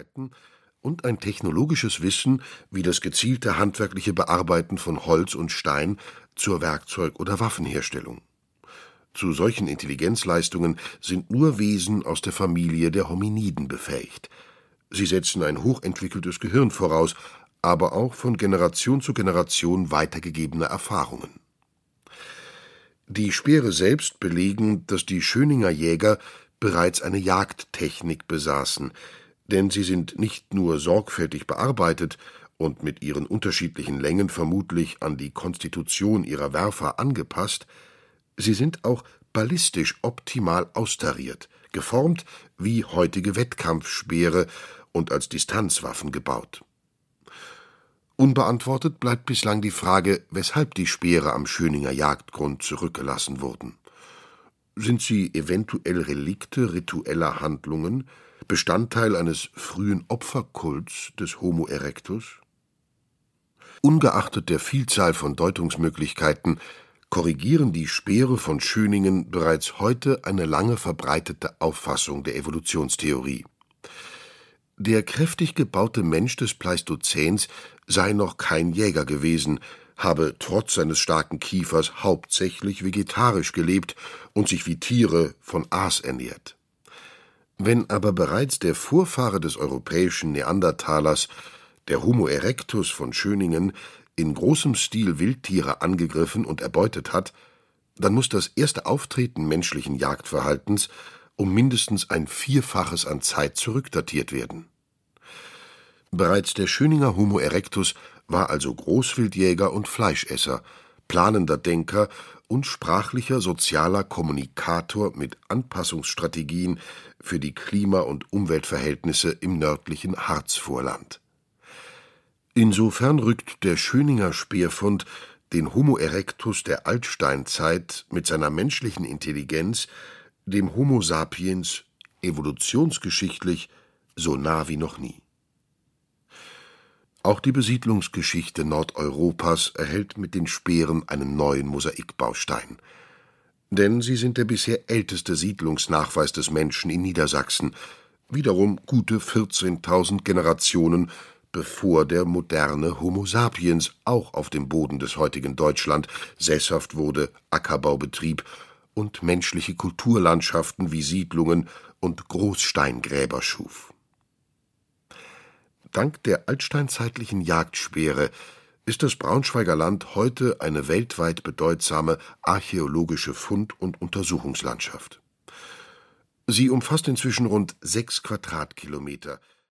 Arbeiten und ein technologisches Wissen wie das gezielte handwerkliche Bearbeiten von Holz und Stein zur Werkzeug oder Waffenherstellung. Zu solchen Intelligenzleistungen sind nur Wesen aus der Familie der Hominiden befähigt. Sie setzen ein hochentwickeltes Gehirn voraus, aber auch von Generation zu Generation weitergegebene Erfahrungen. Die Speere selbst belegen, dass die Schöninger Jäger bereits eine Jagdtechnik besaßen, denn sie sind nicht nur sorgfältig bearbeitet und mit ihren unterschiedlichen Längen vermutlich an die Konstitution ihrer Werfer angepasst, sie sind auch ballistisch optimal austariert, geformt wie heutige Wettkampfspeere und als Distanzwaffen gebaut. Unbeantwortet bleibt bislang die Frage, weshalb die Speere am Schöninger Jagdgrund zurückgelassen wurden. Sind sie eventuell Relikte ritueller Handlungen, Bestandteil eines frühen Opferkults des Homo erectus? Ungeachtet der Vielzahl von Deutungsmöglichkeiten korrigieren die Speere von Schöningen bereits heute eine lange verbreitete Auffassung der Evolutionstheorie. Der kräftig gebaute Mensch des Pleistozäns sei noch kein Jäger gewesen, habe trotz seines starken Kiefers hauptsächlich vegetarisch gelebt und sich wie Tiere von Aas ernährt. Wenn aber bereits der Vorfahre des europäischen Neandertalers, der Homo erectus von Schöningen, in großem Stil Wildtiere angegriffen und erbeutet hat, dann muss das erste Auftreten menschlichen Jagdverhaltens um mindestens ein Vierfaches an Zeit zurückdatiert werden. Bereits der Schöninger Homo erectus war also Großwildjäger und Fleischesser, planender Denker und sprachlicher sozialer Kommunikator mit Anpassungsstrategien für die Klima- und Umweltverhältnisse im nördlichen Harzvorland. Insofern rückt der Schöninger Speerfund den Homo erectus der Altsteinzeit mit seiner menschlichen Intelligenz dem Homo sapiens evolutionsgeschichtlich so nah wie noch nie. Auch die Besiedlungsgeschichte Nordeuropas erhält mit den Speeren einen neuen Mosaikbaustein. Denn sie sind der bisher älteste Siedlungsnachweis des Menschen in Niedersachsen, wiederum gute 14.000 Generationen bevor der moderne Homo sapiens auch auf dem Boden des heutigen Deutschland sesshaft wurde, Ackerbau betrieb und menschliche Kulturlandschaften wie Siedlungen und Großsteingräber schuf. Dank der altsteinzeitlichen Jagdspeere ist das Braunschweiger Land heute eine weltweit bedeutsame archäologische Fund- und Untersuchungslandschaft. Sie umfasst inzwischen rund sechs Quadratkilometer –